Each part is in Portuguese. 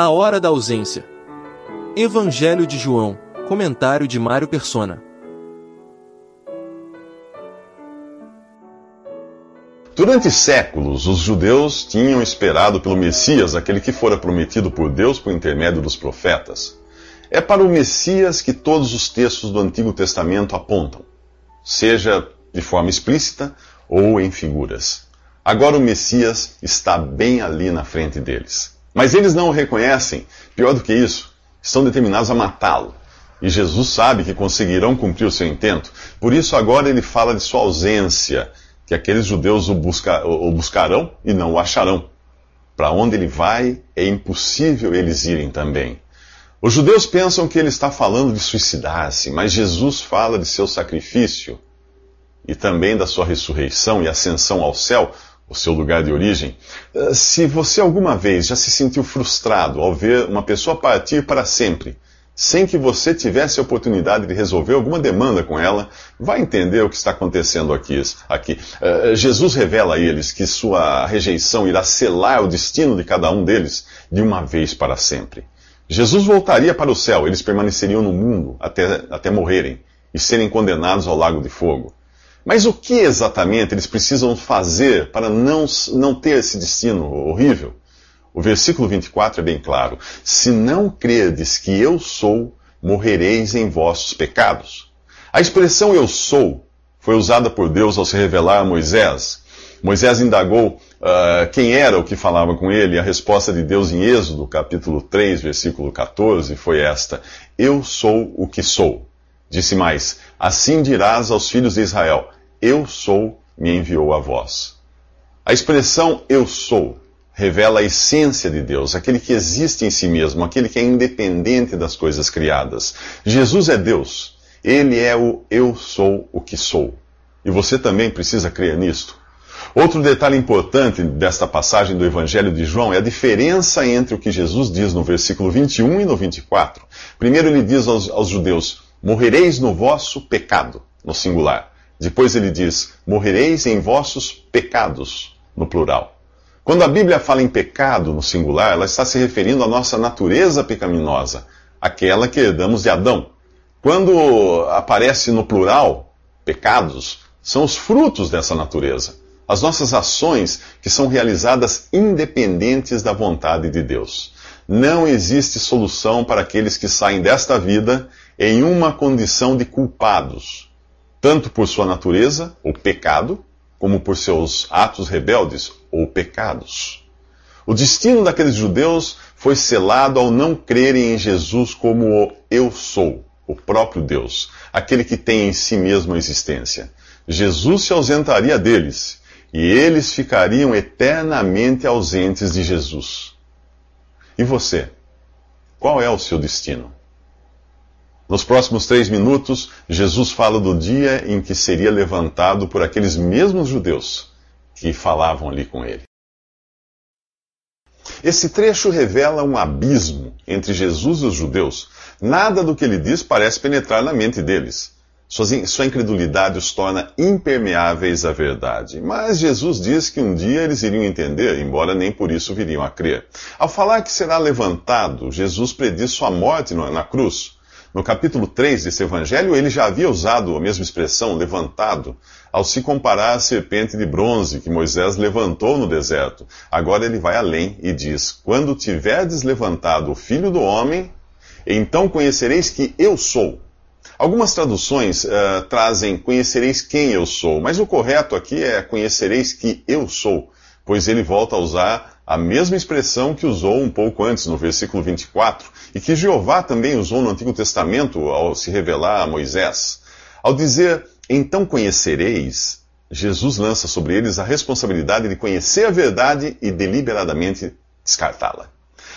A hora da ausência. Evangelho de João. Comentário de Mário Persona. Durante séculos, os judeus tinham esperado pelo Messias, aquele que fora prometido por Deus por intermédio dos profetas. É para o Messias que todos os textos do Antigo Testamento apontam, seja de forma explícita ou em figuras. Agora o Messias está bem ali na frente deles. Mas eles não o reconhecem. Pior do que isso, estão determinados a matá-lo. E Jesus sabe que conseguirão cumprir o seu intento. Por isso agora ele fala de sua ausência, que aqueles judeus o, busca, o buscarão e não o acharão. Para onde ele vai, é impossível eles irem também. Os judeus pensam que ele está falando de suicidar-se, mas Jesus fala de seu sacrifício e também da sua ressurreição e ascensão ao céu, o seu lugar de origem. Eh, se você alguma vez já se sentiu frustrado ao ver uma pessoa partir para sempre, sem que você tivesse a oportunidade de resolver alguma demanda com ela, vai entender o que está acontecendo aqui. aqui. Uh, Jesus revela a eles que sua rejeição irá selar o destino de cada um deles de uma vez para sempre. Jesus voltaria para o céu, eles permaneceriam no mundo até, até morrerem e serem condenados ao lago de fogo. Mas o que exatamente eles precisam fazer para não, não ter esse destino horrível? O versículo 24 é bem claro: Se não credes que eu sou, morrereis em vossos pecados. A expressão eu sou foi usada por Deus ao se revelar a Moisés. Moisés indagou uh, quem era o que falava com ele, e a resposta de Deus em Êxodo, capítulo 3, versículo 14, foi esta: Eu sou o que sou. Disse mais: Assim dirás aos filhos de Israel: Eu sou, me enviou a vós. A expressão eu sou revela a essência de Deus, aquele que existe em si mesmo, aquele que é independente das coisas criadas. Jesus é Deus. Ele é o eu sou o que sou. E você também precisa crer nisto. Outro detalhe importante desta passagem do Evangelho de João é a diferença entre o que Jesus diz no versículo 21 e no 24. Primeiro, ele diz aos, aos judeus: Morrereis no vosso pecado, no singular. Depois, ele diz: Morrereis em vossos pecados, no plural. Quando a Bíblia fala em pecado no singular, ela está se referindo à nossa natureza pecaminosa, aquela que herdamos de Adão. Quando aparece no plural, pecados, são os frutos dessa natureza. As nossas ações que são realizadas independentes da vontade de Deus. Não existe solução para aqueles que saem desta vida em uma condição de culpados, tanto por sua natureza, o pecado, como por seus atos rebeldes ou pecados. O destino daqueles judeus foi selado ao não crerem em Jesus como o Eu Sou, o próprio Deus, aquele que tem em si mesmo a existência. Jesus se ausentaria deles e eles ficariam eternamente ausentes de Jesus. E você? Qual é o seu destino? Nos próximos três minutos, Jesus fala do dia em que seria levantado por aqueles mesmos judeus que falavam ali com ele. Esse trecho revela um abismo entre Jesus e os judeus. Nada do que ele diz parece penetrar na mente deles. Sua incredulidade os torna impermeáveis à verdade. Mas Jesus diz que um dia eles iriam entender, embora nem por isso viriam a crer. Ao falar que será levantado, Jesus prediz sua morte na cruz. No capítulo 3 desse evangelho, ele já havia usado a mesma expressão, levantado, ao se comparar à serpente de bronze que Moisés levantou no deserto. Agora ele vai além e diz: Quando tiverdes levantado o filho do homem, então conhecereis que eu sou. Algumas traduções uh, trazem conhecereis quem eu sou, mas o correto aqui é conhecereis que eu sou, pois ele volta a usar a mesma expressão que usou um pouco antes, no versículo 24, e que Jeová também usou no Antigo Testamento ao se revelar a Moisés. Ao dizer, então conhecereis, Jesus lança sobre eles a responsabilidade de conhecer a verdade e deliberadamente descartá-la.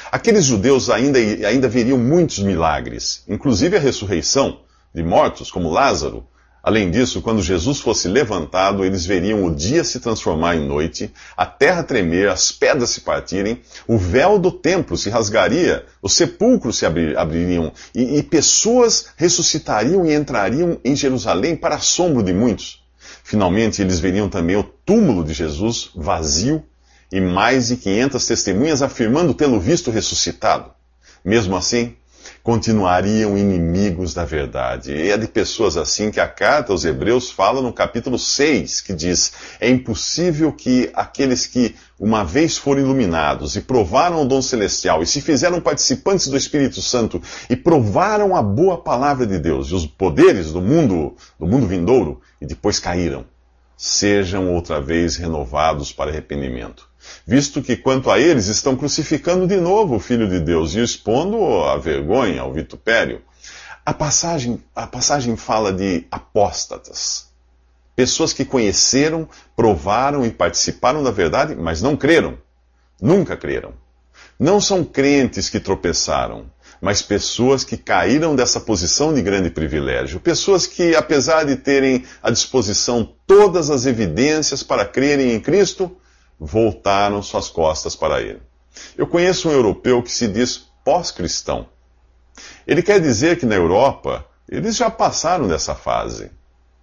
Aqueles judeus ainda, ainda veriam muitos milagres, inclusive a ressurreição de mortos, como Lázaro, Além disso, quando Jesus fosse levantado, eles veriam o dia se transformar em noite, a terra tremer, as pedras se partirem, o véu do templo se rasgaria, os sepulcros se abririam, e, e pessoas ressuscitariam e entrariam em Jerusalém para assombro de muitos. Finalmente, eles veriam também o túmulo de Jesus vazio e mais de 500 testemunhas afirmando tê-lo visto ressuscitado. Mesmo assim, continuariam inimigos da verdade. E é de pessoas assim que a carta aos Hebreus fala no capítulo 6, que diz: É impossível que aqueles que uma vez foram iluminados e provaram o dom celestial e se fizeram participantes do Espírito Santo e provaram a boa palavra de Deus e os poderes do mundo, do mundo vindouro e depois caíram, sejam outra vez renovados para arrependimento visto que quanto a eles estão crucificando de novo o Filho de Deus e expondo à vergonha, ao vitupério. A passagem, a passagem fala de apóstatas. Pessoas que conheceram, provaram e participaram da verdade, mas não creram. Nunca creram. Não são crentes que tropeçaram, mas pessoas que caíram dessa posição de grande privilégio. Pessoas que, apesar de terem à disposição todas as evidências para crerem em Cristo, voltaram suas costas para ele. Eu conheço um europeu que se diz pós-cristão. Ele quer dizer que na Europa eles já passaram dessa fase.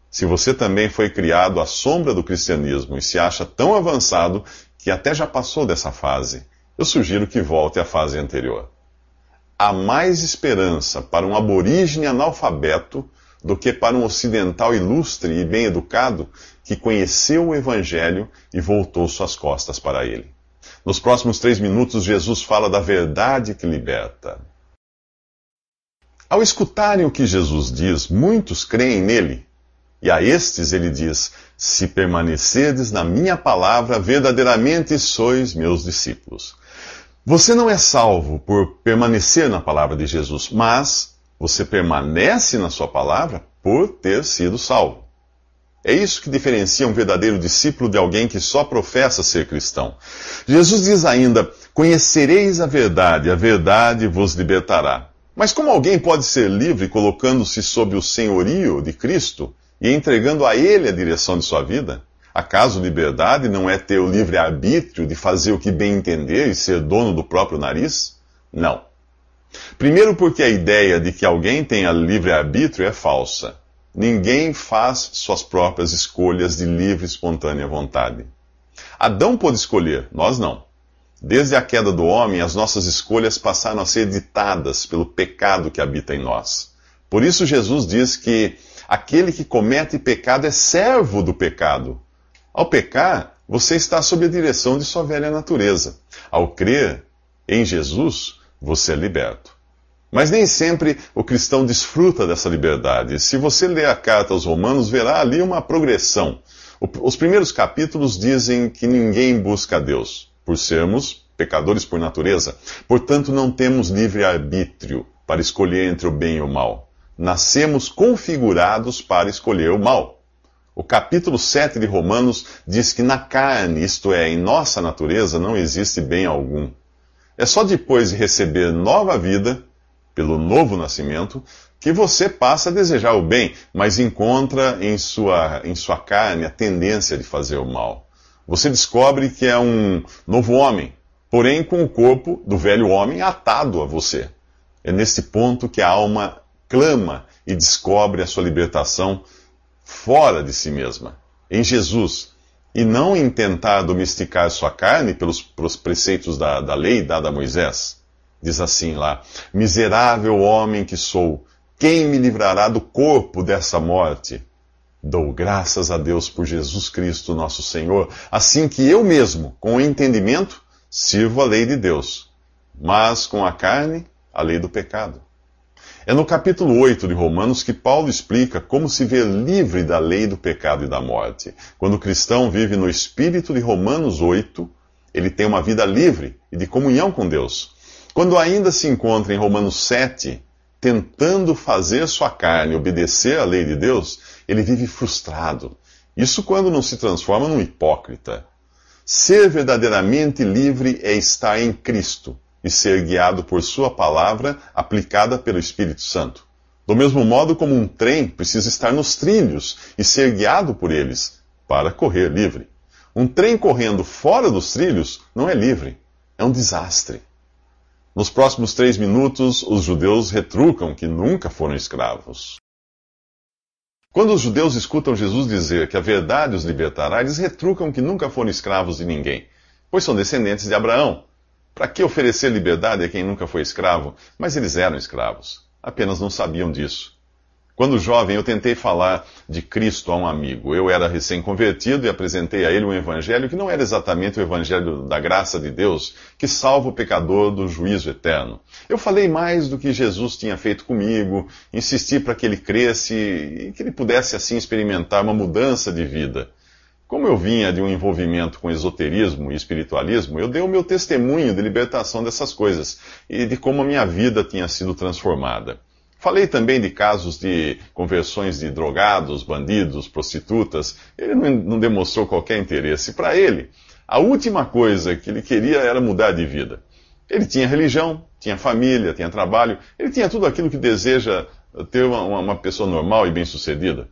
Se você também foi criado à sombra do cristianismo e se acha tão avançado que até já passou dessa fase, eu sugiro que volte à fase anterior. Há mais esperança para um aborígene analfabeto do que para um ocidental ilustre e bem educado que conheceu o Evangelho e voltou suas costas para ele. Nos próximos três minutos, Jesus fala da verdade que liberta. Ao escutarem o que Jesus diz, muitos creem nele. E a estes ele diz: Se permanecerdes na minha palavra, verdadeiramente sois meus discípulos. Você não é salvo por permanecer na palavra de Jesus, mas você permanece na sua palavra por ter sido salvo. É isso que diferencia um verdadeiro discípulo de alguém que só professa ser cristão. Jesus diz ainda: Conhecereis a verdade, a verdade vos libertará. Mas como alguém pode ser livre colocando-se sob o senhorio de Cristo e entregando a Ele a direção de sua vida? Acaso liberdade não é ter o livre arbítrio de fazer o que bem entender e ser dono do próprio nariz? Não. Primeiro, porque a ideia de que alguém tenha livre-arbítrio é falsa. Ninguém faz suas próprias escolhas de livre e espontânea vontade. Adão pôde escolher, nós não. Desde a queda do homem, as nossas escolhas passaram a ser ditadas pelo pecado que habita em nós. Por isso, Jesus diz que aquele que comete pecado é servo do pecado. Ao pecar, você está sob a direção de sua velha natureza. Ao crer em Jesus, você é liberto. Mas nem sempre o cristão desfruta dessa liberdade. Se você ler a carta aos Romanos, verá ali uma progressão. Os primeiros capítulos dizem que ninguém busca a Deus, por sermos pecadores por natureza. Portanto, não temos livre arbítrio para escolher entre o bem e o mal. Nascemos configurados para escolher o mal. O capítulo 7 de Romanos diz que na carne, isto é, em nossa natureza, não existe bem algum. É só depois de receber nova vida, pelo novo nascimento, que você passa a desejar o bem, mas encontra em sua, em sua carne a tendência de fazer o mal. Você descobre que é um novo homem, porém com o corpo do velho homem atado a você. É nesse ponto que a alma clama e descobre a sua libertação fora de si mesma, em Jesus, e não em tentar domesticar sua carne pelos, pelos preceitos da, da lei dada a Moisés. Diz assim lá: Miserável homem que sou, quem me livrará do corpo dessa morte? Dou graças a Deus por Jesus Cristo, nosso Senhor, assim que eu mesmo, com o entendimento, sirvo a lei de Deus, mas com a carne, a lei do pecado. É no capítulo 8 de Romanos que Paulo explica como se ver livre da lei do pecado e da morte. Quando o cristão vive no espírito de Romanos 8, ele tem uma vida livre e de comunhão com Deus. Quando ainda se encontra em Romanos 7, tentando fazer sua carne obedecer à lei de Deus, ele vive frustrado. Isso quando não se transforma num hipócrita. Ser verdadeiramente livre é estar em Cristo e ser guiado por Sua palavra aplicada pelo Espírito Santo. Do mesmo modo como um trem precisa estar nos trilhos e ser guiado por eles para correr livre. Um trem correndo fora dos trilhos não é livre, é um desastre. Nos próximos três minutos, os judeus retrucam que nunca foram escravos. Quando os judeus escutam Jesus dizer que a verdade os libertará, eles retrucam que nunca foram escravos de ninguém. pois são descendentes de Abraão. Para que oferecer liberdade a quem nunca foi escravo? Mas eles eram escravos, apenas não sabiam disso. Quando jovem, eu tentei falar de Cristo a um amigo. Eu era recém-convertido e apresentei a ele um evangelho que não era exatamente o evangelho da graça de Deus, que salva o pecador do juízo eterno. Eu falei mais do que Jesus tinha feito comigo, insisti para que ele cresce e que ele pudesse assim experimentar uma mudança de vida. Como eu vinha de um envolvimento com esoterismo e espiritualismo, eu dei o meu testemunho de libertação dessas coisas e de como a minha vida tinha sido transformada. Falei também de casos de conversões de drogados, bandidos, prostitutas. Ele não, demonstrou qualquer interesse. Para ele, a última coisa que ele queria era mudar de vida. Ele tinha religião, tinha família, tinha trabalho, ele tinha tudo aquilo que deseja ter uma, uma pessoa normal e bem-sucedida.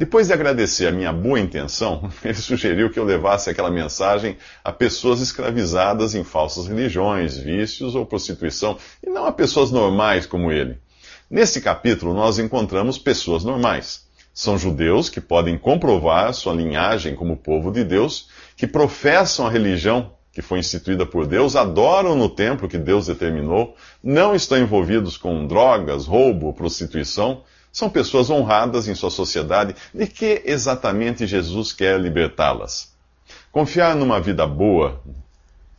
Depois de agradecer a minha boa intenção, ele sugeriu que eu levasse aquela mensagem a pessoas escravizadas em falsas religiões, vícios ou prostituição, e não a pessoas normais como ele. Nesse capítulo, nós encontramos pessoas normais. São judeus que podem comprovar sua linhagem como povo de Deus, que professam a religião que foi instituída por Deus, adoram no templo que Deus determinou, não estão envolvidos com drogas, roubo, prostituição, são pessoas honradas em sua sociedade. De que exatamente Jesus quer libertá-las? Confiar numa vida boa,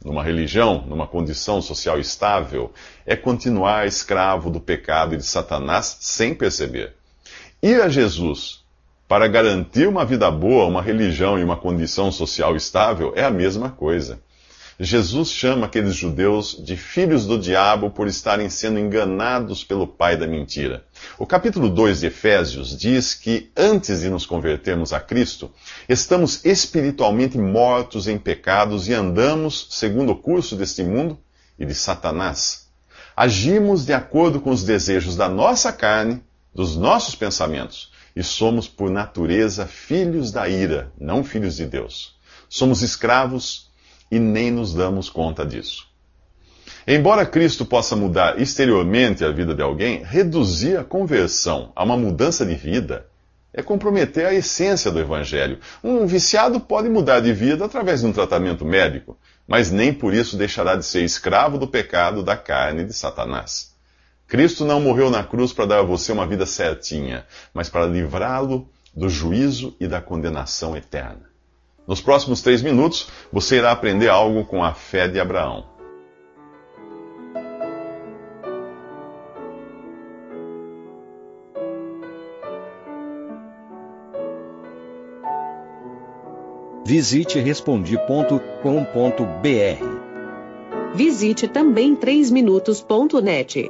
numa religião, numa condição social estável, é continuar escravo do pecado e de Satanás sem perceber. Ir a Jesus para garantir uma vida boa, uma religião e uma condição social estável é a mesma coisa. Jesus chama aqueles judeus de filhos do diabo por estarem sendo enganados pelo pai da mentira. O capítulo 2 de Efésios diz que antes de nos convertermos a Cristo, estamos espiritualmente mortos em pecados e andamos segundo o curso deste mundo e de Satanás. Agimos de acordo com os desejos da nossa carne, dos nossos pensamentos, e somos por natureza filhos da ira, não filhos de Deus. Somos escravos e nem nos damos conta disso. Embora Cristo possa mudar exteriormente a vida de alguém, reduzir a conversão a uma mudança de vida é comprometer a essência do Evangelho. Um viciado pode mudar de vida através de um tratamento médico, mas nem por isso deixará de ser escravo do pecado, da carne e de Satanás. Cristo não morreu na cruz para dar a você uma vida certinha, mas para livrá-lo do juízo e da condenação eterna. Nos próximos três minutos, você irá aprender algo com a fé de Abraão. Visite respondi.com.br. Visite também 3minutos.net.